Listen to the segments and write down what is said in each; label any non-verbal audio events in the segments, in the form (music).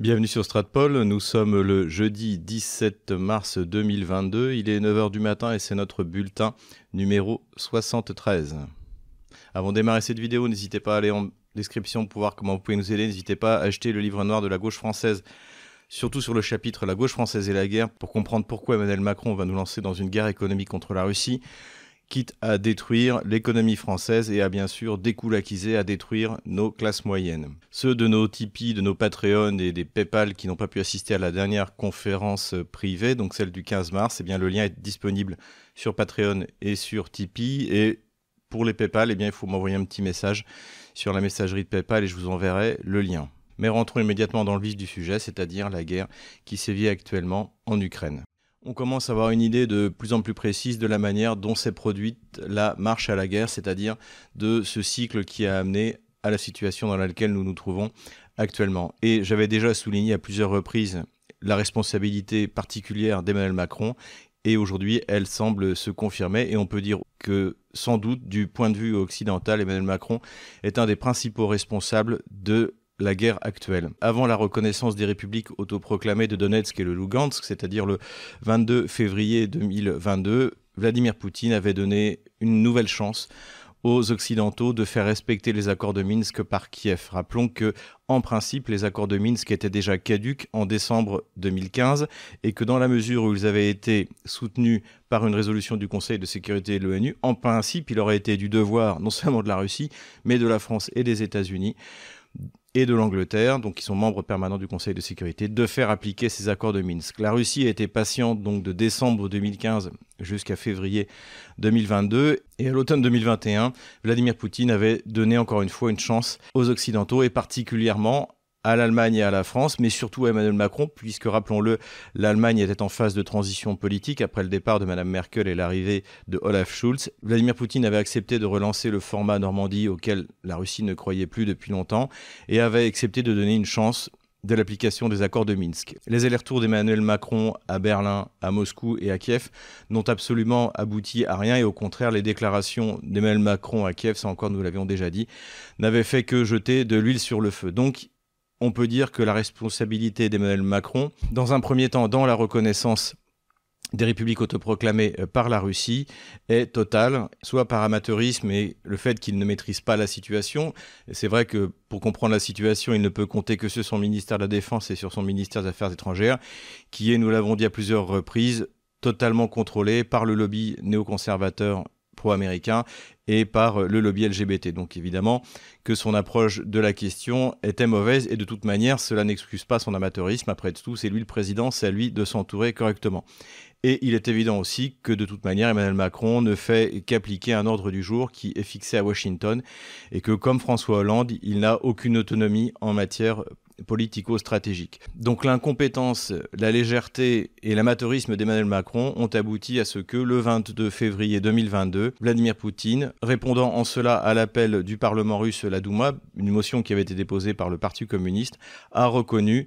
Bienvenue sur Stratpol, nous sommes le jeudi 17 mars 2022, il est 9h du matin et c'est notre bulletin numéro 73. Avant de démarrer cette vidéo, n'hésitez pas à aller en description pour voir comment vous pouvez nous aider, n'hésitez pas à acheter le livre noir de la gauche française, surtout sur le chapitre La gauche française et la guerre, pour comprendre pourquoi Emmanuel Macron va nous lancer dans une guerre économique contre la Russie quitte à détruire l'économie française et à bien sûr découlaquiser, à détruire nos classes moyennes. Ceux de nos Tipeee, de nos Patreon et des PayPal qui n'ont pas pu assister à la dernière conférence privée, donc celle du 15 mars, eh bien le lien est disponible sur Patreon et sur Tipeee. Et pour les PayPal, eh bien il faut m'envoyer un petit message sur la messagerie de PayPal et je vous enverrai le lien. Mais rentrons immédiatement dans le vif du sujet, c'est-à-dire la guerre qui sévit actuellement en Ukraine on commence à avoir une idée de plus en plus précise de la manière dont s'est produite la marche à la guerre, c'est-à-dire de ce cycle qui a amené à la situation dans laquelle nous nous trouvons actuellement. Et j'avais déjà souligné à plusieurs reprises la responsabilité particulière d'Emmanuel Macron, et aujourd'hui elle semble se confirmer, et on peut dire que sans doute du point de vue occidental, Emmanuel Macron est un des principaux responsables de la guerre actuelle. Avant la reconnaissance des républiques autoproclamées de Donetsk et le Lugansk, c'est-à-dire le 22 février 2022, Vladimir Poutine avait donné une nouvelle chance aux Occidentaux de faire respecter les accords de Minsk par Kiev. Rappelons que, en principe, les accords de Minsk étaient déjà caduques en décembre 2015 et que dans la mesure où ils avaient été soutenus par une résolution du Conseil de sécurité de l'ONU, en principe, il aurait été du devoir non seulement de la Russie, mais de la France et des États-Unis et de l'Angleterre, donc qui sont membres permanents du Conseil de sécurité, de faire appliquer ces accords de Minsk. La Russie a été patiente donc de décembre 2015 jusqu'à février 2022 et à l'automne 2021, Vladimir Poutine avait donné encore une fois une chance aux Occidentaux et particulièrement à l'Allemagne et à la France, mais surtout à Emmanuel Macron, puisque, rappelons-le, l'Allemagne était en phase de transition politique après le départ de Mme Merkel et l'arrivée de Olaf Schulz. Vladimir Poutine avait accepté de relancer le format Normandie auquel la Russie ne croyait plus depuis longtemps et avait accepté de donner une chance de l'application des accords de Minsk. Les allers-retours d'Emmanuel Macron à Berlin, à Moscou et à Kiev n'ont absolument abouti à rien et au contraire les déclarations d'Emmanuel Macron à Kiev, ça encore nous l'avions déjà dit, n'avaient fait que jeter de l'huile sur le feu. Donc on peut dire que la responsabilité d'Emmanuel Macron, dans un premier temps dans la reconnaissance des républiques autoproclamées euh, par la Russie est totale, soit par amateurisme et le fait qu'il ne maîtrise pas la situation. C'est vrai que pour comprendre la situation, il ne peut compter que sur son ministère de la Défense et sur son ministère des Affaires étrangères, qui est, nous l'avons dit à plusieurs reprises, totalement contrôlé par le lobby néoconservateur pro-américain et par le lobby LGBT. Donc évidemment que son approche de la question était mauvaise et de toute manière cela n'excuse pas son amateurisme. Après tout, c'est lui le président, c'est à lui de s'entourer correctement. Et il est évident aussi que de toute manière, Emmanuel Macron ne fait qu'appliquer un ordre du jour qui est fixé à Washington et que comme François Hollande, il n'a aucune autonomie en matière politico-stratégique. Donc l'incompétence, la légèreté et l'amateurisme d'Emmanuel Macron ont abouti à ce que le 22 février 2022, Vladimir Poutine, répondant en cela à l'appel du Parlement russe, la Douma, une motion qui avait été déposée par le Parti communiste, a reconnu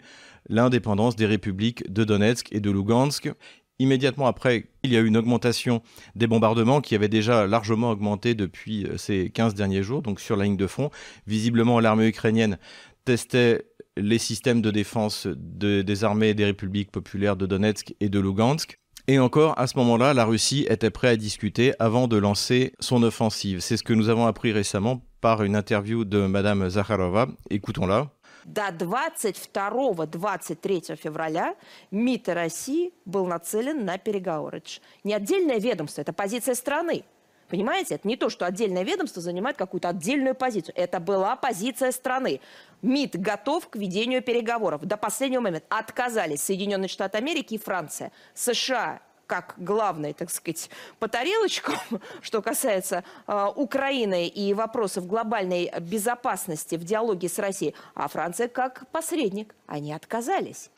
l'indépendance des républiques de Donetsk et de Lugansk. Immédiatement après, il y a eu une augmentation des bombardements qui avaient déjà largement augmenté depuis euh, ces 15 derniers jours, donc sur la ligne de front. Visiblement, l'armée ukrainienne testait les systèmes de défense des armées des républiques populaires de Donetsk et de Lugansk. Et encore, à ce moment-là, la Russie était prête à discuter avant de lancer son offensive. C'est ce que nous avons appris récemment par une interview de Madame Zakharova. Écoutons-la. До 22-23 февраля МИД России был нацелен на переговоры. Не отдельное ведомство, это позиция страны. Понимаете, это не то, что отдельное ведомство занимает какую-то отдельную позицию. Это была позиция страны. МИД готов к ведению переговоров. До последнего момента отказались Соединенные Штаты Америки и Франция. США как главный, так сказать, по тарелочкам, (laughs) что касается э, Украины и вопросов глобальной безопасности в диалоге с Россией, а Франция как посредник. Они отказались.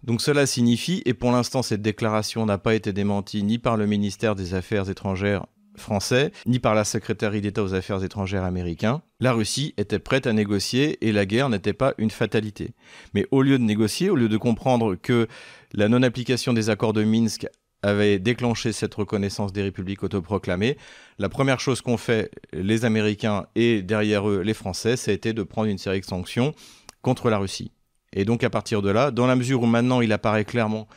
Donc cela signifie, et pour l'instant cette déclaration n'a pas été démentie ni par le ministère des Affaires étrangères français, ni par la secrétaire d'État aux Affaires étrangères américain. La Russie était prête à négocier et la guerre n'était pas une fatalité. Mais au lieu de négocier, au lieu de comprendre que la non-application des accords de Minsk avait déclenché cette reconnaissance des républiques autoproclamées, la première chose qu'ont fait les Américains et derrière eux les Français, ça a été de prendre une série de sanctions contre la Russie. Et donc à partir de là, dans la mesure où maintenant il apparaît clairement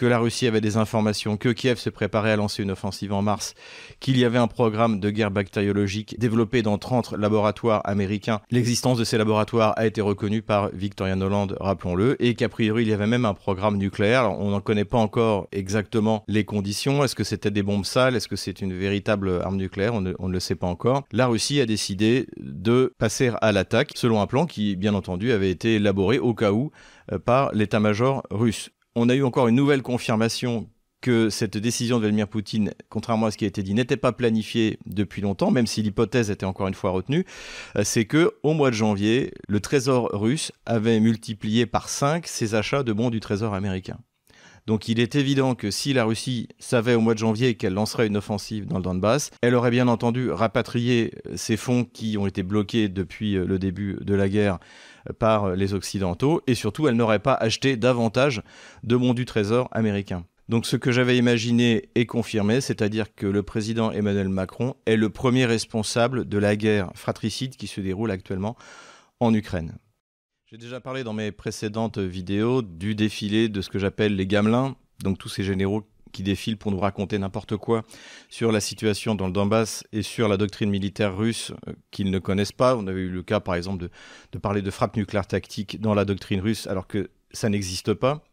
que la Russie avait des informations, que Kiev se préparait à lancer une offensive en mars, qu'il y avait un programme de guerre bactériologique développé dans 30 laboratoires américains. L'existence de ces laboratoires a été reconnue par Victoria Noland, rappelons-le, et qu'a priori il y avait même un programme nucléaire. on n'en connaît pas encore exactement les conditions. Est-ce que c'était des bombes sales? Est-ce que c'est une véritable arme nucléaire? On ne, on ne le sait pas encore. La Russie a décidé de passer à l'attaque selon un plan qui, bien entendu, avait été élaboré au cas où euh, par l'état-major russe on a eu encore une nouvelle confirmation que cette décision de Vladimir Poutine, contrairement à ce qui a été dit, n'était pas planifiée depuis longtemps, même si l'hypothèse était encore une fois retenue, euh, c'est que au mois de janvier, le Trésor russe avait multiplié par 5 ses achats de bons du Trésor américain. Donc il est évident que si la Russie savait au mois de janvier qu'elle lancerait une offensive dans le Donbass, elle aurait bien entendu rapatrié ces fonds qui ont été bloqués depuis euh, le début de la guerre euh, par les Occidentaux, et surtout elle n'aurait pas acheté davantage de bons du Trésor américain. Donc ce que j'avais imaginé est confirmé, c'est-à-dire que le président Emmanuel Macron est le premier responsable de la guerre fratricide qui se déroule actuellement en Ukraine. J'ai déjà parlé dans mes précédentes vidéos du défilé de ce que j'appelle les gamelins, donc tous ces généraux qui défilent pour nous raconter n'importe quoi sur la situation dans le Donbass et sur la doctrine militaire russe euh, qu'ils ne connaissent pas. On avait eu le cas, par exemple, de, parler de frappe nucléaire tactique dans la doctrine russe alors que ça n'existe pas.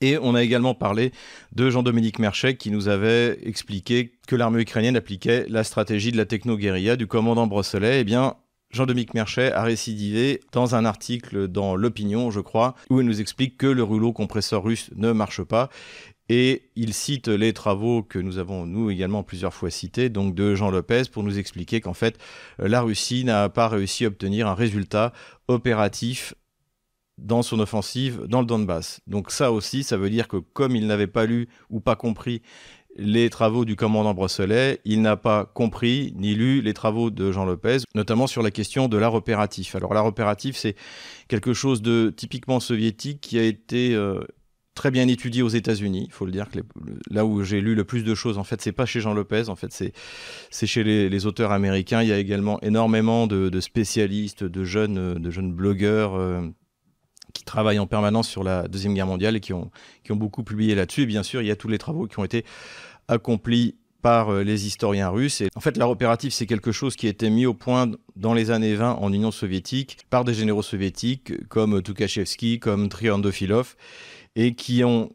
Et on a également parlé de Jean-Dominique Merchek qui nous avait expliqué que l'armée ukrainienne appliquait la stratégie de la techno-guérilla du commandant Brosselet. Eh bien, Jean-Dominique Merchet a récidivé dans un article dans l'Opinion, je crois, où il nous explique que le rouleau compresseur russe ne marche pas. Et il cite les travaux que nous avons, nous également, plusieurs fois cités, donc de Jean Lopez, pour nous expliquer qu'en fait, la Russie n'a pas réussi à obtenir un résultat opératif dans son offensive dans le Donbass. Donc ça aussi, ça veut dire que comme il n'avait pas lu ou pas compris les travaux du commandant Brosselet, il n'a pas compris ni lu les travaux de Jean Lopez, notamment sur la question de l'art opératif. Alors l'art opératif, c'est quelque chose de typiquement soviétique qui a été euh, très bien étudié aux États-Unis. Il faut le dire que là où j'ai lu le plus de choses, en fait, c'est pas chez Jean Lopez, en fait, c'est chez les, auteurs américains. Il y a également énormément de, spécialistes, de jeunes, de jeunes blogueurs. Euh, qui travaillent en permanence sur la Deuxième Guerre mondiale et qui ont, qui ont beaucoup publié là-dessus. Et bien sûr, il y a tous les travaux qui ont été accomplis par euh, les historiens russes. En fait, l'art opératif, c'est quelque chose qui a été mis au point dans les années 20 en Union soviétique par des généraux soviétiques comme Tukhachevsky, comme Triandofilov, et qui ont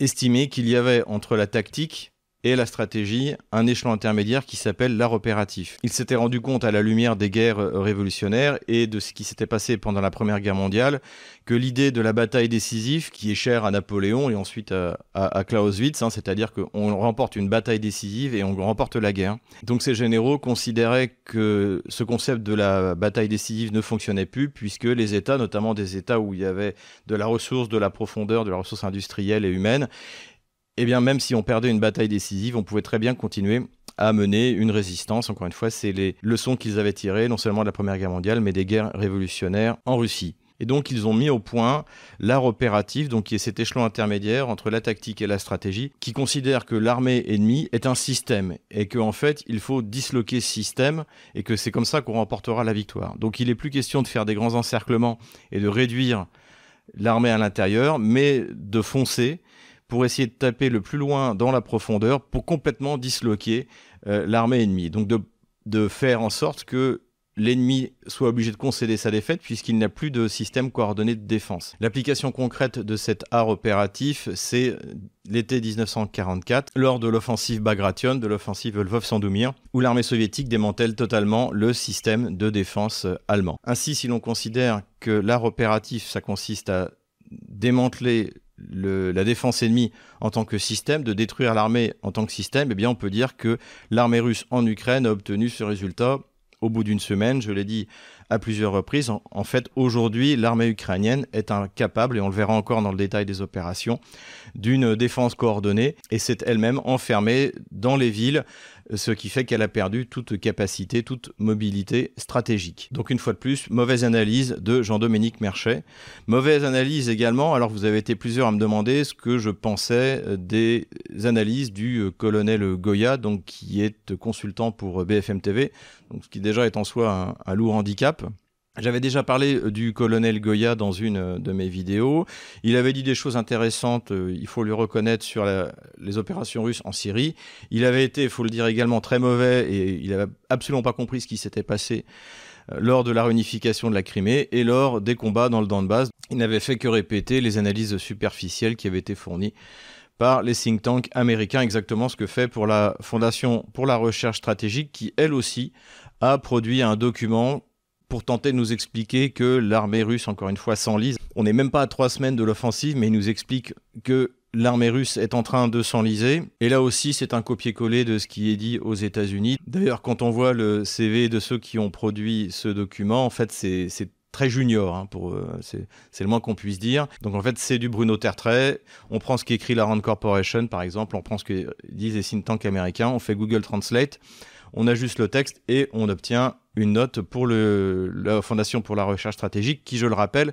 estimé qu'il y avait entre la tactique et la stratégie, un échelon intermédiaire qui s'appelle l'art opératif. Il s'était rendu compte à la lumière des guerres révolutionnaires et de ce qui s'était passé pendant la Première Guerre mondiale que l'idée de la bataille décisive, qui est chère à Napoléon et ensuite à, à, Clausewitz, hein, c'est-à-dire qu'on remporte une bataille décisive et on remporte la guerre. Donc ces généraux considéraient que ce concept de la bataille décisive ne fonctionnait plus puisque les États, notamment des États où il y avait de la ressource, de la profondeur, de la ressource industrielle et humaine, eh bien, même si on perdait une bataille décisive, on pouvait très bien continuer à mener une résistance. Encore une fois, c'est les leçons qu'ils avaient tirées, non seulement de la Première Guerre mondiale, mais des guerres révolutionnaires en Russie. Et donc, ils ont mis au point l'art opératif, donc qui est cet échelon intermédiaire entre la tactique et la stratégie, qui considère que l'armée ennemie est un système et qu'en en fait, il faut disloquer ce système et que c'est comme ça qu'on remportera la victoire. Donc, il n'est plus question de faire des grands encerclements et de réduire l'armée à l'intérieur, mais de foncer pour essayer de taper le plus loin dans la profondeur pour complètement disloquer euh, l'armée ennemie. Donc de, faire en sorte que l'ennemi soit obligé de concéder sa défaite puisqu'il n'a plus de système coordonné de défense. L'application concrète de cet art opératif, c'est l'été 1944, lors de l'offensive Bagration, de l'offensive Lvov-Sandomir, où l'armée soviétique démantèle totalement le système de défense allemand. Ainsi, si l'on considère que l'art opératif, ça consiste à démanteler la défense ennemie en tant que système, de détruire l'armée en tant que système, eh bien on peut dire que l'armée russe en Ukraine a obtenu ce résultat au bout d'une semaine, je l'ai dit à plusieurs reprises. En, fait, aujourd'hui, l'armée ukrainienne est incapable, et on le verra encore dans le détail des opérations, d'une défense coordonnée, et s'est elle-même enfermée dans les villes ce qui fait qu'elle a perdu toute capacité, toute mobilité stratégique. Donc une fois de plus, mauvaise analyse de Jean-Dominique Merchet. Mauvaise analyse également, alors vous avez été plusieurs à me demander ce que je pensais des analyses du euh, colonel Goya, donc qui est consultant pour BFM TV, donc ce qui déjà est en soi un, lourd handicap. J'avais déjà parlé euh, du colonel Goya dans une euh, de mes vidéos. Il avait dit des choses intéressantes, euh, il faut lui reconnaître, sur les opérations russes en Syrie. Il avait été, il faut le dire également, très mauvais et il n'avait absolument pas compris ce qui s'était passé lors de la réunification de la Crimée et lors des combats dans le Donbass. Il n'avait fait que répéter les analyses superficielles qui avaient été fournies par les think tanks américains, exactement ce que fait pour la Fondation pour la recherche stratégique, qui elle aussi a produit un document pour tenter de nous expliquer que l'armée russe, encore une fois, s'enlise. On n'est même pas à trois semaines de l'offensive, mais il nous explique que l'armée russe est en train de s'enliser. Et là aussi, c'est un copier-coller de ce qui est dit aux États-Unis. D'ailleurs, quand on voit le CV de ceux qui ont produit ce document, en fait, c'est très junior, hein, pour euh, c'est le moins qu'on puisse dire. Donc en fait, c'est du Bruno Tertrais. On prend ce qu'écrit la Rand Corporation, par exemple, on prend ce que disent les think tanks américains, on fait Google Translate, on ajuste le texte et on obtient une note pour le, la Fondation pour la recherche stratégique, qui, je le rappelle,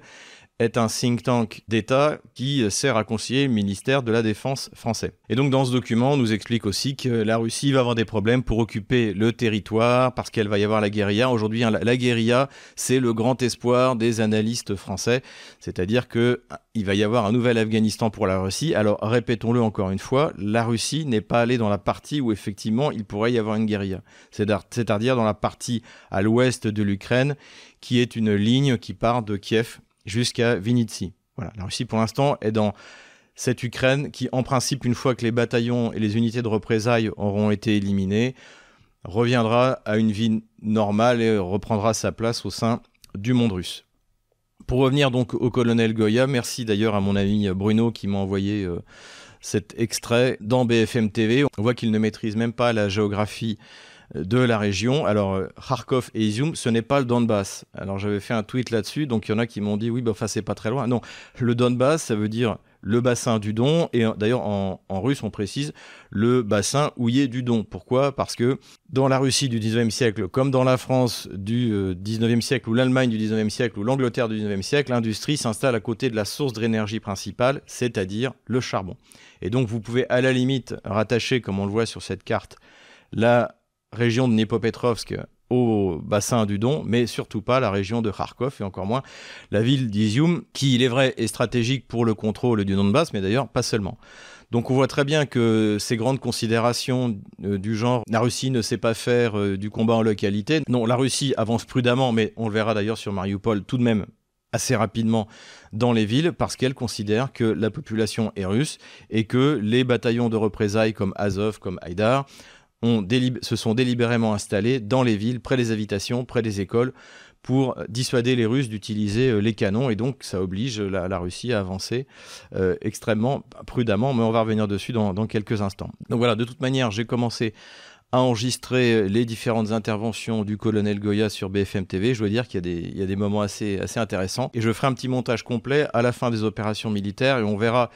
est un think tank d'État qui sert à conseiller le ministère de la Défense français. Et donc dans ce document, on nous explique aussi que la Russie va avoir des problèmes pour occuper le territoire parce qu'elle va y avoir la guérilla. Aujourd'hui, hein, la guérilla, c'est le grand espoir des analystes français, c'est-à-dire que ah, il va y avoir un nouvel Afghanistan pour la Russie. Alors répétons-le encore une fois, la Russie n'est pas allée dans la partie où effectivement il pourrait y avoir une guérilla, c'est-à-dire dans la partie à l'ouest de l'Ukraine qui est une ligne qui part de Kiev jusqu'à Vinitsi. Voilà, la Russie pour l'instant est dans cette Ukraine qui, en principe, une fois que les bataillons et les unités de représailles auront été éliminés, reviendra à une vie normale et reprendra sa place au sein du monde russe. Pour revenir donc au colonel Goya, merci d'ailleurs à mon ami Bruno qui m'a envoyé euh, cet extrait dans BFM TV. On voit qu'il ne maîtrise même pas la géographie de la région. Alors, euh, Kharkov et Izium, ce n'est pas le Donbass. Alors, j'avais fait un tweet là-dessus, donc il y en a qui m'ont dit, oui, bah, enfin, c'est pas très loin. Non, le Donbass, ça veut dire le bassin du Don, et d'ailleurs en, russe on précise le bassin houillé du Don. Pourquoi? Parce que dans la Russie du 19e siècle, comme dans la France du 19e euh, siècle, ou l'Allemagne du 19e siècle, ou l'Angleterre du 19e siècle, l'industrie s'installe à côté de la source d'énergie principale, c'est-à-dire le charbon. Et donc vous pouvez à la limite rattacher, comme on le voit sur cette carte, la région de Dnipropetrovsk au bassin du Don, mais surtout pas la région de Kharkov et encore moins la ville d'Izium, qui, il est vrai, est stratégique pour le contrôle du Donbass, mais d'ailleurs pas seulement. Donc on voit très bien que ces grandes considérations euh, du genre la Russie ne sait pas faire euh, du combat en localité, non, la Russie avance prudemment, mais on le verra d'ailleurs sur Mariupol tout de même assez rapidement dans les villes parce qu'elle considère que la population est russe et que les bataillons de représailles comme Azov, comme Haïdar, se sont délibérément installés dans les villes, près des habitations, près des écoles, pour dissuader les Russes d'utiliser euh, les canons. Et donc, ça oblige la, Russie à avancer euh, extrêmement prudemment. Mais on va revenir dessus dans, quelques instants. Donc voilà, de toute manière, j'ai commencé à enregistrer les différentes interventions du colonel Goya sur BFM TV. Je dois dire qu'il y, y, a des moments assez, assez intéressants. Et je ferai un petit montage complet à la fin des opérations militaires et on verra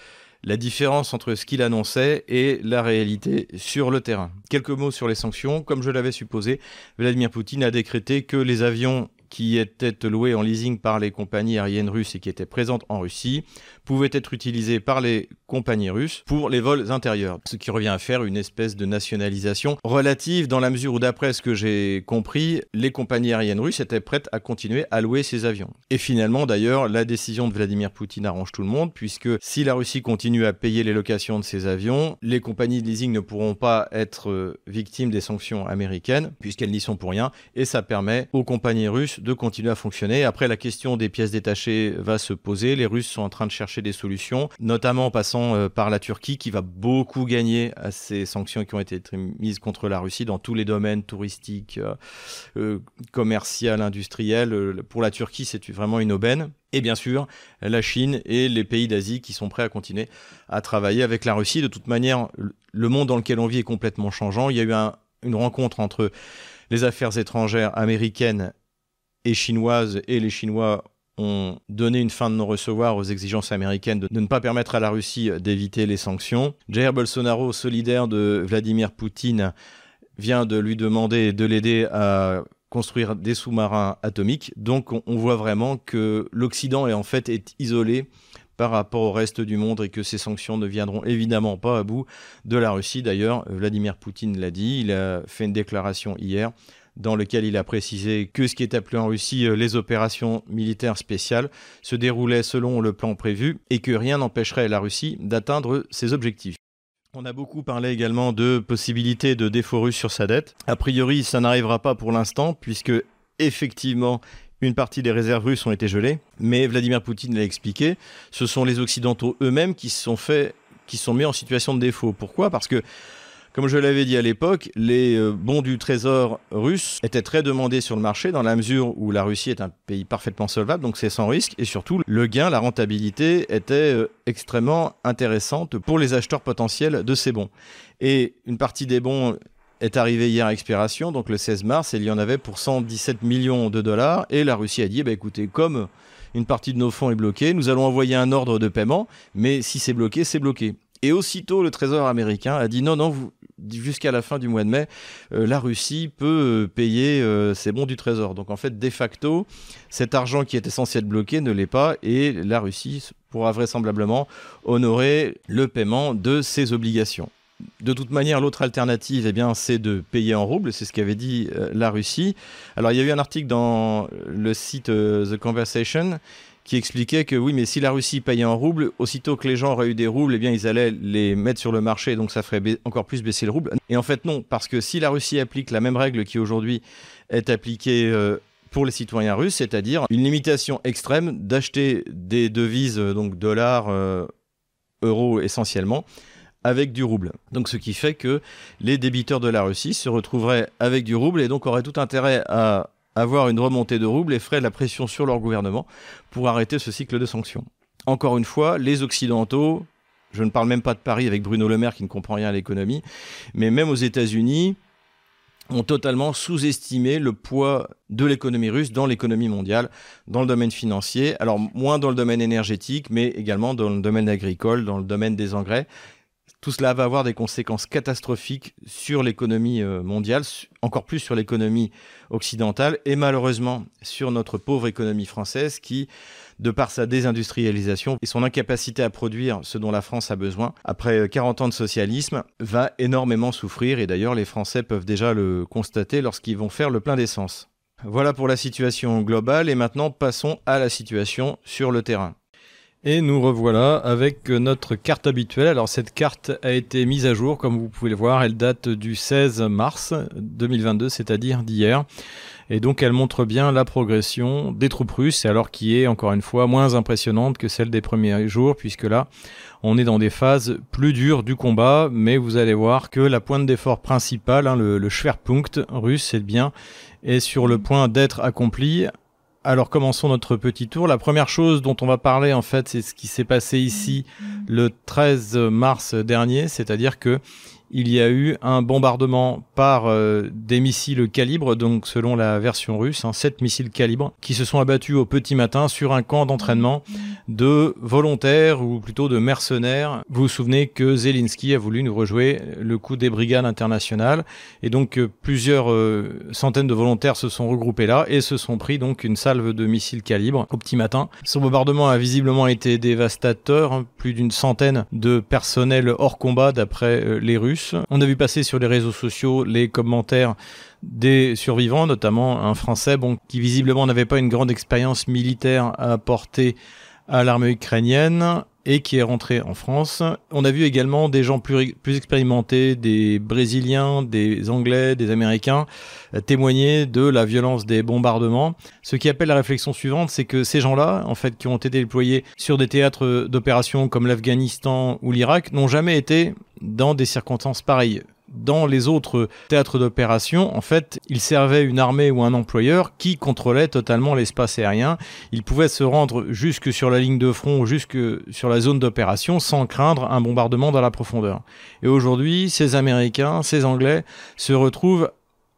la différence entre ce qu'il annonçait et la réalité sur le terrain. Quelques mots sur les sanctions. Comme je l'avais supposé, Vladimir Poutine a décrété que les avions qui étaient loués en leasing par les compagnies aériennes russes et qui étaient présentes en Russie pouvaient être utilisés par les compagnies russes pour les vols intérieurs, ce qui revient à faire une espèce de nationalisation relative dans la mesure où d'après ce que j'ai compris, les compagnies aériennes russes étaient prêtes à continuer à louer ces avions. Et finalement d'ailleurs, la décision de Vladimir Poutine arrange tout le monde puisque si la Russie continue à payer les locations de ces avions, les compagnies de leasing ne pourront pas être euh, victimes des sanctions américaines puisqu'elles n'y sont pour rien et ça permet aux compagnies russes de continuer à fonctionner. Après, la question des pièces détachées va se poser. Les Russes sont en train de chercher des solutions, notamment en passant euh, par la Turquie, qui va beaucoup gagner à ces sanctions qui ont été mises contre la Russie dans tous les domaines touristiques, euh, euh, commercial, industriel. Pour la Turquie, c'est vraiment une aubaine. Et bien sûr, la Chine et les pays d'Asie qui sont prêts à continuer à travailler avec la Russie. De toute manière, le monde dans lequel on vit est complètement changeant. Il y a eu une rencontre entre les affaires étrangères américaines et chinoises et les Chinois ont donné une fin de non-recevoir aux exigences américaines de, ne pas permettre à la Russie d'éviter les sanctions. Jair Bolsonaro, solidaire de Vladimir Poutine, vient de lui demander de l'aider à construire des sous-marins atomiques. Donc on, voit vraiment que l'Occident est en fait isolé par rapport au reste du monde et que ces sanctions ne viendront évidemment pas à bout de la Russie. D'ailleurs, Vladimir Poutine l'a dit, il a fait une déclaration hier dans lequel il a précisé que ce qui est appelé en Russie euh, les opérations militaires spéciales se déroulaient selon le plan prévu et que rien n'empêcherait la Russie d'atteindre ses objectifs. On a beaucoup parlé également de possibilités de défaut russe sur sa dette. A priori, ça n'arrivera pas pour l'instant, puisque effectivement, une partie des réserves russes ont été gelées. Mais Vladimir Poutine l'a expliqué, ce sont les Occidentaux eux-mêmes qui se sont fait, sont mis en situation de défaut. Pourquoi? Parce que comme je l'avais dit à l'époque, les euh, bons du trésor russe étaient très demandés sur le marché dans la mesure où la Russie est un pays parfaitement solvable, donc c'est sans risque. Et surtout, le gain, la rentabilité était euh, extrêmement intéressante pour les acheteurs potentiels de ces bons. Et une partie des bons est arrivée hier à expiration, donc le 16 mars, et il y en avait pour 117 millions de dollars. Et la Russie a dit, bah, écoutez, comme une partie de nos fonds est bloquée, nous allons envoyer un ordre de paiement, mais si c'est bloqué, c'est bloqué. Et aussitôt, le Trésor américain a dit non, non, vous, jusqu'à la fin du mois de mai, euh, la Russie peut euh, payer euh, ses bons du Trésor. Donc en fait, de facto, cet argent qui était censé être bloqué ne l'est pas et la Russie pourra vraisemblablement honorer le paiement de ses obligations. De toute manière, l'autre alternative, eh bien, c'est de payer en roubles, c'est ce qu'avait dit la Russie. Alors, il y a eu un article dans le site The Conversation qui expliquait que oui, mais si la Russie payait en roubles, aussitôt que les gens auraient eu des roubles, eh bien, ils allaient les mettre sur le marché, donc ça ferait encore plus baisser le rouble. Et en fait, non, parce que si la Russie applique la même règle qui aujourd'hui est appliquée euh, pour les citoyens russes, c'est-à-dire une limitation extrême d'acheter des devises, euh, donc dollars, euh, euros essentiellement, avec du rouble. Donc ce qui fait que les débiteurs de la Russie se retrouveraient avec du rouble et donc auraient tout intérêt à avoir une remontée de rouble et ferait la pression sur leur gouvernement pour arrêter ce cycle de sanctions. Encore une fois, les Occidentaux, je ne parle même pas de Paris avec Bruno Le Maire qui ne comprend rien à l'économie, mais même aux États-Unis, ont totalement sous-estimé le poids de l'économie russe dans l'économie mondiale, dans le domaine financier, alors moins dans le domaine énergétique, mais également dans le domaine agricole, dans le domaine des engrais. Tout cela va avoir des conséquences catastrophiques sur l'économie euh, mondiale, encore plus sur l'économie occidentale et malheureusement sur notre pauvre économie française qui, de par sa désindustrialisation et son incapacité à produire ce dont la France a besoin, après 40 ans de socialisme, va énormément souffrir et d'ailleurs les Français peuvent déjà le constater lorsqu'ils vont faire le plein d'essence. Voilà pour la situation globale et maintenant passons à la situation sur le terrain. Et nous revoilà avec notre carte habituelle. Alors cette carte a été mise à jour, comme vous pouvez le voir, elle date du 16 mars 2022, c'est-à-dire d'hier. Et donc elle montre bien la progression des troupes russes, alors qui est encore une fois moins impressionnante que celle des premiers jours, puisque là on est dans des phases plus dures du combat, mais vous allez voir que la pointe d'effort principale, hein, le, le Schwerpunkt russe, c'est bien, est sur le point d'être accompli alors commençons notre petit tour. La première chose dont on va parler en fait, c'est ce qui s'est passé ici le 13 mars dernier, c'est-à-dire que il y a eu un bombardement par euh, des missiles calibre, donc selon la version russe, hein, 7 missiles calibre, qui se sont abattus au petit matin sur un camp d'entraînement de volontaires ou plutôt de mercenaires. Vous vous souvenez que Zelensky a voulu nous rejouer le coup des brigades internationales et donc euh, plusieurs euh, centaines de volontaires se sont regroupés là et se sont pris donc une salve de missiles calibre au petit matin. Ce bombardement a visiblement été dévastateur, hein, plus d'une centaine de personnels hors combat d'après les Russes on a vu passer sur les réseaux sociaux les commentaires des survivants, notamment un Français bon, qui visiblement n'avait pas une grande expérience militaire à apporter à l'armée ukrainienne et qui est rentré en France. On a vu également des gens plus, expérimentés, des Brésiliens, des Anglais, des Américains, euh, témoigner de la violence des bombardements. Ce qui appelle la réflexion suivante, c'est que ces gens-là, en fait, qui ont été déployés sur des théâtres d'opération comme l'Afghanistan ou l'Irak, n'ont jamais été dans des circonstances pareilles dans les autres théâtres d'opération, en fait, il servait une armée ou un employeur qui contrôlait totalement l'espace aérien. Il pouvait se rendre jusque sur la ligne de front, jusque sur la zone d'opération, sans craindre un bombardement dans la profondeur. Et aujourd'hui, ces Américains, ces Anglais se retrouvent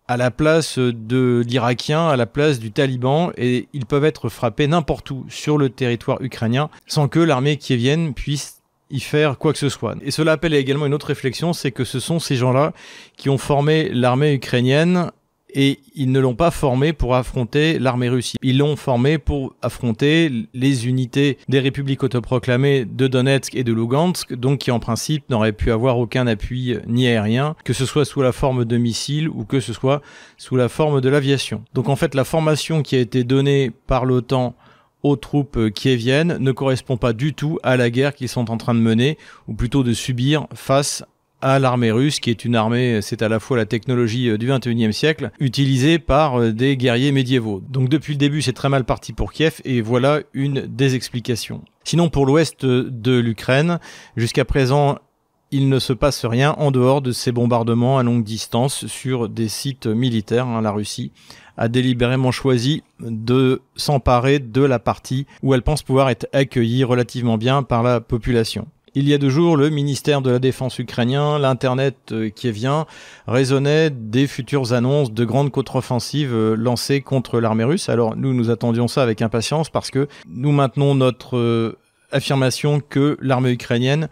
à la place de l'Irakien, à la place du Taliban, et ils peuvent être frappés n'importe où sur le territoire ukrainien sans que l'armée qui vienne puisse y faire quoi que ce soit. Et cela appelle également une autre réflexion, c'est que ce sont ces gens-là qui ont formé l'armée ukrainienne et ils ne l'ont pas formé pour affronter l'armée russe. Ils l'ont formé pour affronter les unités des républiques autoproclamées de Donetsk et de Lugansk, donc qui en principe n'auraient pu avoir aucun appui ni aérien, que ce soit sous la forme de missiles ou que ce soit sous la forme de l'aviation. Donc en fait, la formation qui a été donnée par l'OTAN aux troupes kieviennes ne correspond pas du tout à la guerre qu'ils sont en train de mener, ou plutôt de subir face à l'armée russe, qui est une armée, c'est à la fois la technologie euh, du 21e siècle, utilisée par euh, des guerriers médiévaux. Donc depuis le début, c'est très mal parti pour Kiev, et voilà une des explications. Sinon, pour l'ouest de l'Ukraine, jusqu'à présent, il ne se passe rien en dehors de ces bombardements à longue distance sur des sites militaires. Hein, la Russie a délibérément choisi de s'emparer de la partie où elle pense pouvoir être accueillie relativement bien par la population. Il y a deux jours, le ministère de la Défense ukrainien, l'Internet euh, qui vient, résonnait des futures annonces de grandes contre-offensives euh, lancées contre l'armée russe. Alors nous, nous attendions ça avec impatience parce que nous maintenons notre euh, affirmation que l'armée ukrainienne,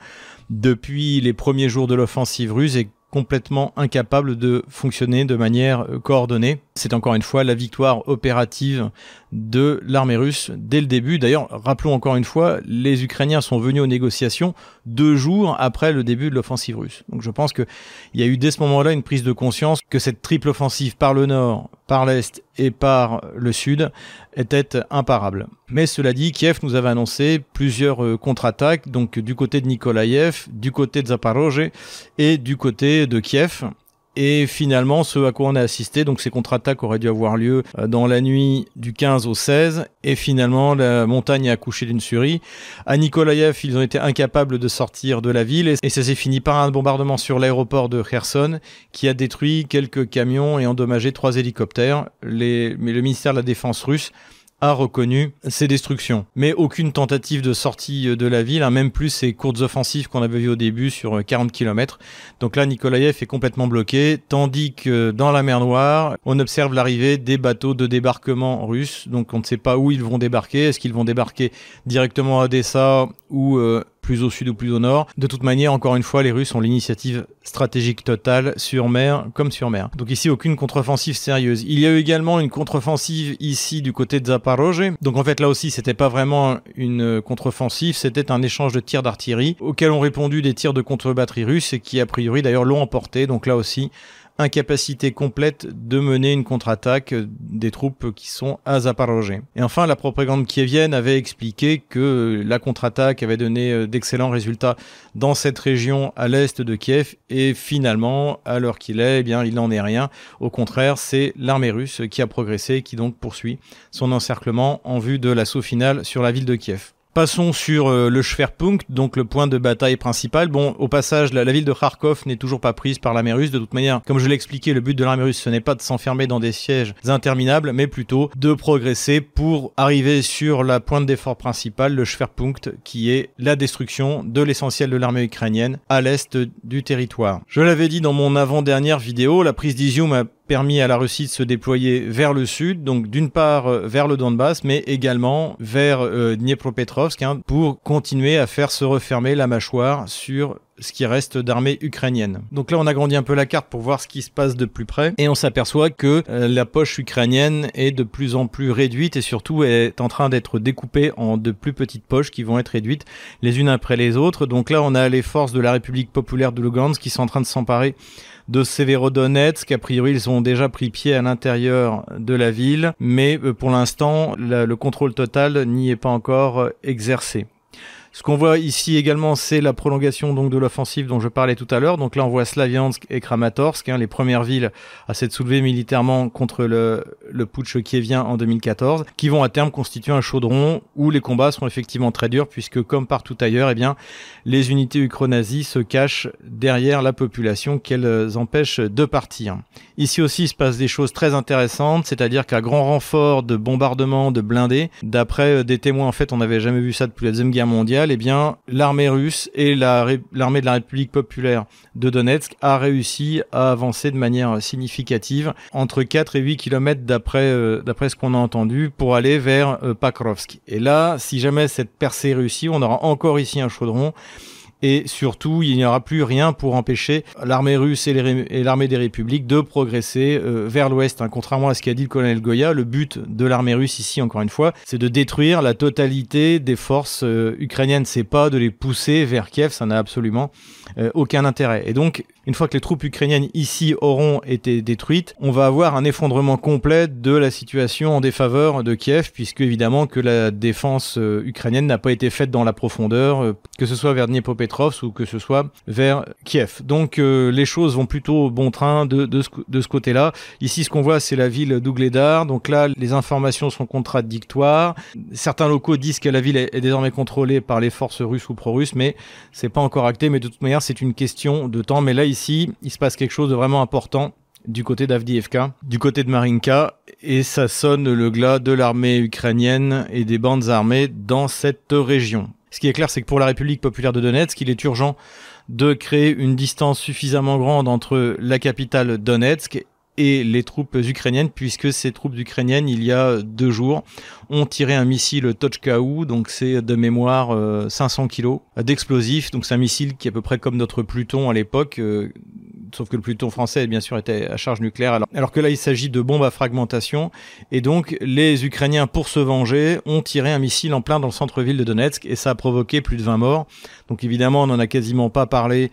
depuis les premiers jours de l'offensive russe, est complètement incapable de fonctionner de manière coordonnée. C'est encore une fois la victoire opérative de l'armée russe dès le début. D'ailleurs, rappelons encore une fois, les Ukrainiens sont venus aux négociations deux jours après le début de l'offensive russe. Donc je pense qu'il y a eu dès ce moment-là une prise de conscience que cette triple offensive par le nord, par l'est et par le sud était imparable. Mais cela dit, Kiev nous avait annoncé plusieurs euh, contre-attaques, donc du côté de Nikolaïev, du côté de Zaporozhye et du côté de Kiev. Et finalement, ce à quoi on a assisté, donc ces contre-attaques auraient dû avoir lieu euh, dans la nuit du 15 au 16, et finalement la montagne a accouché d'une souris. À Nikolaïev, ils ont été incapables de sortir de la ville, et ça s'est fini par un bombardement sur l'aéroport de Kherson, qui a détruit quelques camions et endommagé trois hélicoptères. Les... Mais le ministère de la Défense russe a reconnu ces destructions. Mais aucune tentative de sortie euh, de la ville, hein, même plus ces courtes offensives qu'on avait vues au début sur 40 euh, km. Donc là, Nikolaïev est complètement bloqué, tandis que dans la mer Noire, on observe l'arrivée des bateaux de débarquement russes. Donc on ne sait pas où ils vont débarquer. Est-ce qu'ils vont débarquer directement à Odessa ou euh, plus au sud ou plus au nord. De toute manière, encore une fois, les Russes ont l'initiative stratégique totale sur mer comme sur mer. Donc ici, aucune contre-offensive sérieuse. Il y a eu également une contre-offensive ici du côté de Zaporozhye. Donc en fait, là aussi, c'était pas vraiment une contre-offensive, c'était un échange de tirs d'artillerie auxquels ont répondu des tirs de contre-batterie russes et qui, a priori, d'ailleurs, l'ont emporté. Donc là aussi, incapacité complète de mener une contre-attaque des troupes qui sont à Zaporozhye. Et enfin, la propagande kievienne avait expliqué que la contre-attaque avait donné euh, d'excellents résultats dans cette région à l'est de Kiev et finalement, à l'heure qu'il est, eh bien, il n'en est rien. Au contraire, c'est l'armée russe qui a progressé et qui donc poursuit son encerclement en vue de l'assaut final sur la ville de Kiev. Passons sur euh, le Schwerpunkt, donc le point de bataille principal. Bon, au passage, la, ville de Kharkov n'est toujours pas prise par l'armée russe. De toute manière, comme je l'ai expliqué, le but de l'armée russe, ce n'est pas de s'enfermer dans des sièges interminables, mais plutôt de progresser pour arriver sur la pointe d'effort principale, le Schwerpunkt, qui est la destruction de l'essentiel de l'armée ukrainienne à l'est du territoire. Je l'avais dit dans mon avant-dernière vidéo, la prise d'Izium a permis à la Russie de se déployer vers le sud, donc d'une part euh, vers le Donbass, mais également vers euh, Dniepropetrovsk, hein, pour continuer à faire se refermer la mâchoire sur ce qui reste d'armée ukrainienne. Donc là, on a grandi un peu la carte pour voir ce qui se passe de plus près, et on s'aperçoit que euh, la poche ukrainienne est de plus en plus réduite et surtout est en train d'être découpée en de plus petites poches qui vont être réduites les unes après les autres. Donc là, on a les forces de la République populaire de Lugansk qui sont en train de s'emparer de Severodonetsk. A priori, ils ont déjà pris pied à l'intérieur de la ville, mais euh, pour l'instant, le contrôle total n'y est pas encore euh, exercé. Ce qu'on voit ici également, c'est la prolongation donc de l'offensive dont je parlais tout à l'heure. Donc là, on voit Slaviansk et Kramatorsk, hein, les premières villes à s'être soulevées militairement contre le, le putsch kievien en 2014, qui vont à terme constituer un chaudron où les combats seront effectivement très durs, puisque comme partout ailleurs, eh bien, les unités ukro-nazis se cachent derrière la population qu'elles empêchent de partir. Ici aussi, se passe des choses très intéressantes, c'est-à-dire qu'à grand renfort de bombardements, de blindés, d'après euh, des témoins, en fait, on n'avait jamais vu ça depuis la Deuxième Guerre mondiale, eh bien, l'armée russe et l'armée de la République populaire de Donetsk a réussi à avancer de manière significative entre 4 et 8 km d'après euh, d'après ce qu'on a entendu pour aller vers euh, Pakrovsk. Et là, si jamais cette percée réussit, on aura encore ici un chaudron et surtout il n'y aura plus rien pour empêcher l'armée russe et l'armée des républiques de progresser euh, vers l'ouest. Hein. Contrairement à ce qu'a dit le colonel Goya, le but de l'armée russe ici, encore une fois, c'est de détruire la totalité des forces euh, ukrainiennes. C'est pas de les pousser vers Kiev, ça n'a absolument euh, aucun intérêt. Et donc, une fois que les troupes ukrainiennes ici auront été détruites, on va avoir un effondrement complet de la situation en défaveur de Kiev, puisque évidemment que la défense ukrainienne n'a pas été faite dans la profondeur, que ce soit vers Ou que ce soit vers Kiev. Donc les choses vont plutôt au bon train de, de ce, de ce côté-là. Ici, ce qu'on voit, c'est la ville d'Ougledar. Donc là, les informations sont contradictoires. Certains locaux disent que la ville est, désormais contrôlée par les forces russes ou pro-russes, mais c'est pas encore acté. Mais de toute manière, c'est une question de temps. Mais là, ici, il se passe quelque chose de vraiment important du côté d'Avdiivka, du côté de Marinka, et ça sonne le glas de l'armée ukrainienne et des bandes armées dans cette région. Ce qui est clair, c'est que pour la République populaire de Donetsk, il est urgent de créer une distance suffisamment grande entre la capitale Donetsk et les troupes ukrainiennes, puisque ces troupes ukrainiennes, il y a deux jours, ont tiré un missile Tochkaou, donc c'est de mémoire 500 euh, kilos d'explosifs, donc c'est un missile qui est à peu près comme notre Pluton à l'époque, euh, sauf que le Pluton français, bien sûr, était à charge nucléaire, alors, que là, il s'agit de bombes à fragmentation, et donc les Ukrainiens, pour se venger, ont tiré un missile en plein dans le centre-ville de Donetsk, et ça a provoqué plus de 20 morts. Donc évidemment, on n'en a quasiment pas parlé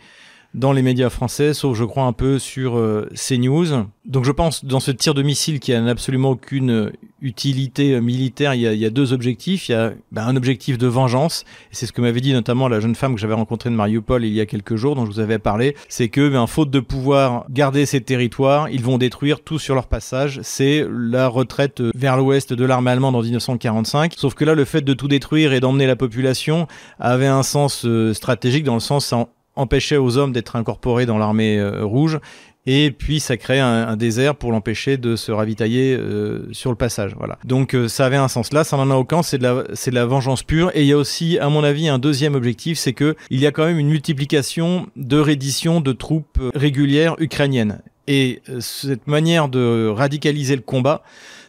dans les médias français, sauf je crois un peu sur euh, CNews. Donc je pense dans ce tir de missile qui a absolument aucune utilité euh, militaire, il y, a, il y a, deux objectifs. Il y a ben, un objectif de vengeance, c'est ce que m'avait dit notamment la jeune femme que j'avais rencontrée de Mariupol il y a quelques jours, dont je vous avais parlé, c'est que ben, faute de pouvoir garder ces territoires, ils vont détruire tout sur leur passage. C'est la retraite vers l'ouest de l'armée allemande en 1945. Sauf que là, le fait de tout détruire et d'emmener la population avait un sens stratégique dans le sens empêchait aux hommes d'être incorporés dans l'armée euh, rouge et puis ça crée un, désert pour l'empêcher de se ravitailler euh, sur le passage. Voilà. Donc euh, ça avait un sens là, ça n'en a aucun, c'est de la c'est de la vengeance pure. Et il y a aussi, à mon avis, un deuxième objectif, c'est que il y a quand même une multiplication de redditions de troupes régulières ukrainiennes. Et cette manière de radicaliser le combat,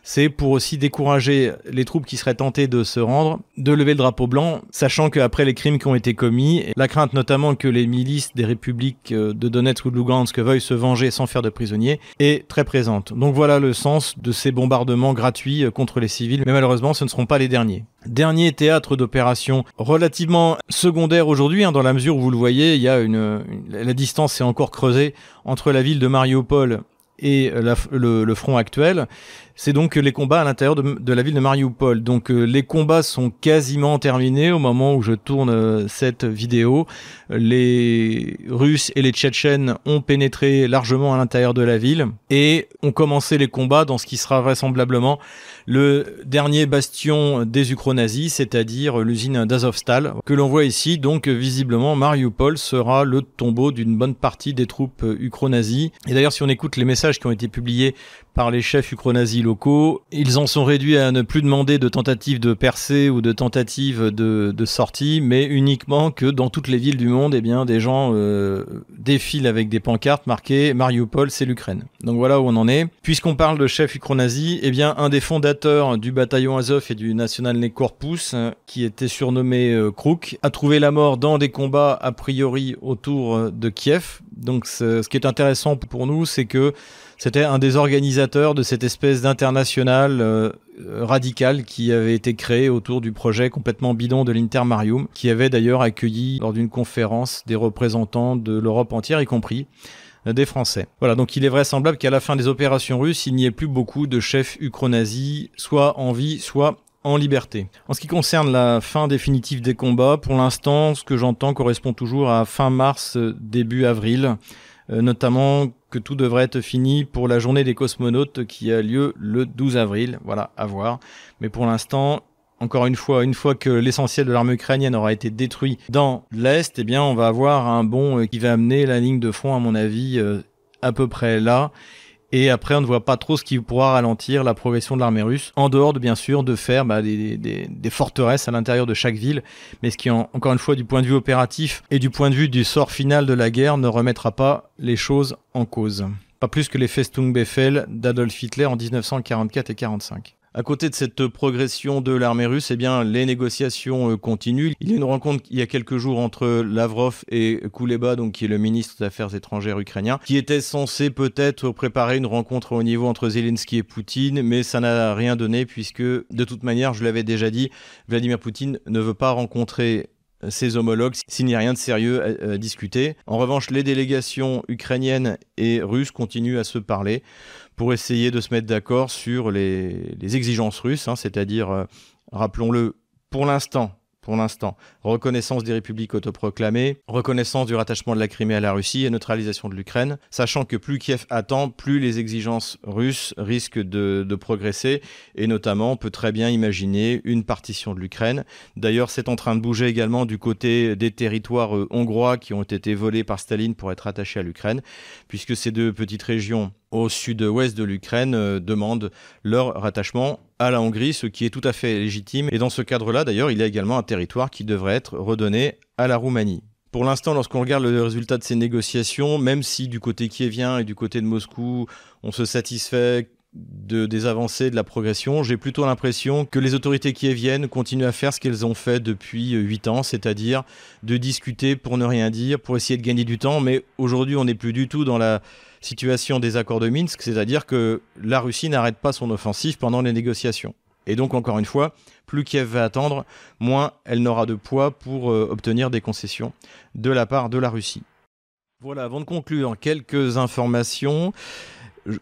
c'est pour aussi décourager les troupes qui seraient tentées de se rendre, de lever le drapeau blanc, sachant qu'après les crimes qui ont été commis, la crainte notamment que les milices des républiques euh, de Donetsk ou de Lugansk veuillent se venger sans faire de prisonniers, est très présente. Donc voilà le sens de ces bombardements gratuits euh, contre les civils, mais malheureusement ce ne seront pas les derniers. Dernier théâtre d'opération relativement secondaire aujourd'hui, hein, dans la mesure où vous le voyez, il y a une, la distance est encore creusée entre la ville de Mariupol et le, front actuel, c'est donc les combats à l'intérieur de, la ville de Mariupol. Donc euh, les combats sont quasiment terminés au moment où je tourne euh, cette vidéo. Les Russes et les Tchétchènes ont pénétré largement à l'intérieur de la ville et ont commencé les combats dans ce qui sera vraisemblablement le dernier bastion des ukro-nazis, c'est-à-dire l'usine d'Azovstal, que l'on voit ici. Donc visiblement, Mariupol sera le tombeau d'une bonne partie des troupes ukro-nazis. Et d'ailleurs, si on écoute les messages qui ont été publiés par les chefs ukro-nazis locaux. Ils en sont réduits à ne plus demander de tentatives de percée ou de tentatives de, de sortie, mais uniquement que dans toutes les villes du monde, eh bien, des gens euh, défilent avec des pancartes marquées Mariupol, c'est l'Ukraine. Donc voilà où on en est. Puisqu'on parle de chefs ukro-nazis, eh bien, un des fondateurs du bataillon Azov et du National Corpus, qui était surnommé euh, Kruk, a trouvé la mort dans des combats a priori autour de Kiev. Donc ce qui est intéressant pour nous, c'est que c'était un des organisateurs de cette espèce d'international euh, radical qui avait été créé autour du projet complètement bidon de l'Intermarium, qui avait d'ailleurs accueilli lors d'une conférence des représentants de l'Europe entière, y compris euh, des Français. Voilà, donc il est vraisemblable qu'à la fin des opérations russes, il n'y ait plus beaucoup de chefs ukro-nazis, soit en vie, soit en liberté. En ce qui concerne la fin définitive des combats, pour l'instant, ce que j'entends correspond toujours à fin mars, début avril. Euh, notamment tout devrait être fini pour la journée des cosmonautes qui a lieu le 12 avril. Voilà, à voir. Mais pour l'instant, encore une fois, une fois que l'essentiel de l'armée ukrainienne aura été détruit dans l'Est, eh bien, on va avoir un bond euh, qui va amener la ligne de front, à mon avis, euh, à peu près là. Et après, on ne voit pas trop ce qui pourra ralentir la progression de l'armée russe, en dehors de bien sûr de faire bah, des, forteresses à l'intérieur de chaque ville, mais ce qui, encore une fois, du point de vue opératif et du point de vue du sort final de la guerre, ne remettra pas les choses en cause. Pas plus que les Festung Befehl d'Adolf Hitler en 1944 et 45. À côté de cette progression de l'armée russe, eh les négociations euh, continuent. Il y a une rencontre il y a quelques jours entre Lavrov et Kouleba, donc qui est le ministre des Affaires étrangères ukrainien, qui était censé peut-être préparer une rencontre au niveau entre Zelensky et Poutine, mais ça n'a rien donné puisque, de toute manière, je l'avais déjà dit, Vladimir Poutine ne veut pas rencontrer ses homologues s'il n'y a rien de sérieux à, discuter. En revanche, les délégations ukrainiennes et russes continuent à se parler pour essayer de se mettre d'accord sur les, exigences russes, hein, c'est-à-dire, euh, rappelons-le, pour l'instant, pour l'instant. Reconnaissance des républiques autoproclamées, reconnaissance du rattachement de la Crimée à la Russie et neutralisation de l'Ukraine, sachant que plus Kiev attend, plus les exigences russes risquent de, progresser, et notamment on peut très bien imaginer une partition de l'Ukraine. D'ailleurs, c'est en train de bouger également du côté des territoires euh, hongrois qui ont été volés par Staline pour être attachés à l'Ukraine, puisque ces deux petites régions au sud-ouest de l'Ukraine euh, demandent leur rattachement à la Hongrie, ce qui est tout à fait légitime. Et dans ce cadre-là, d'ailleurs, il y a également un territoire qui devrait être redonné à la Roumanie. Pour l'instant, lorsqu'on regarde le résultat de ces négociations, même si du côté kievien et du côté de Moscou, on se satisfait de, des avancées, de la progression, j'ai plutôt l'impression que les autorités kieviennes continuent à faire ce qu'elles ont fait depuis 8 ans, c'est-à-dire de discuter pour ne rien dire, pour essayer de gagner du temps, mais aujourd'hui on n'est plus du tout dans la situation des accords de Minsk, c'est-à-dire que la Russie n'arrête pas son offensive pendant les négociations. Et donc, encore une fois, plus Kiev va attendre, moins elle n'aura de poids pour euh, obtenir des concessions de la part de la Russie. Voilà, avant de conclure, quelques informations.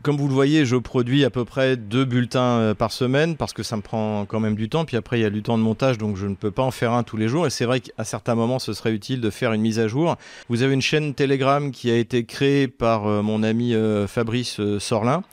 Comme vous le voyez, je produis à peu près deux bulletins euh, par semaine parce que ça me prend quand même du temps. Puis après, il y a du temps de montage, donc je ne peux pas en faire un tous les jours. Et c'est vrai qu'à certains moments, ce serait utile de faire une mise à jour. Vous avez une chaîne Telegram qui a été créée par euh, mon ami euh, Fabrice Sorlin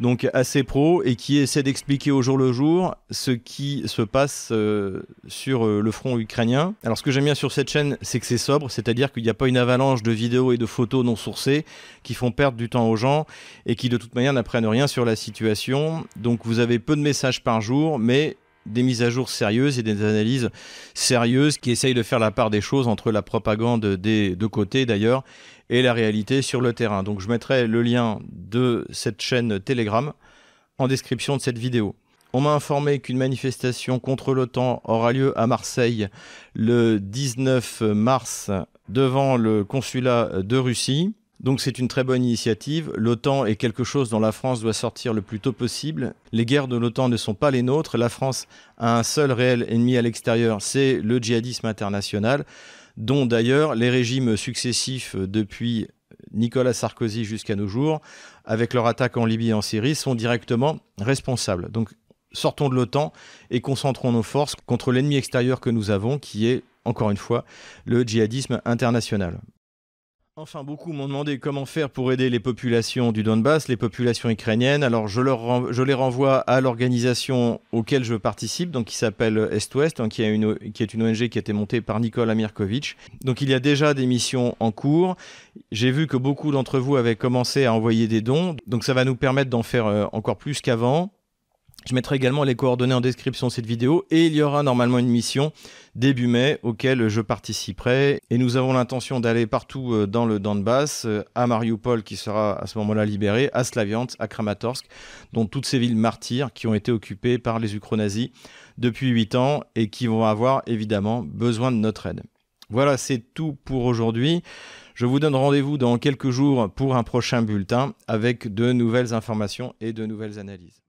donc assez pro et qui essaie d'expliquer au jour le jour ce qui se passe euh, sur euh, le front ukrainien. Alors ce que j'aime bien sur cette chaîne, c'est que c'est sobre, c'est-à-dire qu'il n'y a pas une avalanche de vidéos et de photos non sourcées qui font perdre du temps aux gens et qui de toute manière n'apprennent rien sur la situation. Donc vous avez peu de messages par jour, mais des mises à jour sérieuses et des analyses sérieuses qui essayent de faire la part des choses entre la propagande des deux côtés d'ailleurs et la réalité sur le terrain. Donc je mettrai le lien de cette chaîne Telegram en description de cette vidéo. On m'a informé qu'une manifestation contre l'OTAN aura lieu à Marseille le 19 mars devant le consulat de Russie. Donc c'est une très bonne initiative. L'OTAN est quelque chose dont la France doit sortir le plus tôt possible. Les guerres de l'OTAN ne sont pas les nôtres. La France a un seul réel ennemi à l'extérieur, c'est le djihadisme international dont d'ailleurs les régimes successifs depuis Nicolas Sarkozy jusqu'à nos jours, avec leur attaque en Libye et en Syrie, sont directement responsables. Donc sortons de l'OTAN et concentrons nos forces contre l'ennemi extérieur que nous avons, qui est, encore une fois, le djihadisme international. Enfin, beaucoup m'ont demandé comment faire pour aider les populations du Donbass, les populations ukrainiennes. Alors, je, les renvoie à l'organisation auquel je participe, donc qui s'appelle Est-Ouest, qui, qui, est une ONG qui a été montée par Nicole Amirkovitch. Donc, il y a déjà des missions en cours. J'ai vu que beaucoup d'entre vous avaient commencé à envoyer des dons, donc ça va nous permettre d'en faire euh, encore plus qu'avant. Je mettrai également les coordonnées en description de cette vidéo et il y aura normalement une mission début mai auquel je participerai. Et nous avons l'intention d'aller partout euh, dans le Donbass, euh, à Mariupol qui sera à ce moment-là libéré, à Slaviansk, à Kramatorsk, dont toutes ces villes martyrs qui ont été occupées par les ukro-nazis depuis 8 ans et qui vont avoir évidemment besoin de notre aide. Voilà, c'est tout pour aujourd'hui. Je vous donne rendez-vous dans quelques jours pour un prochain bulletin avec de nouvelles informations et de nouvelles analyses.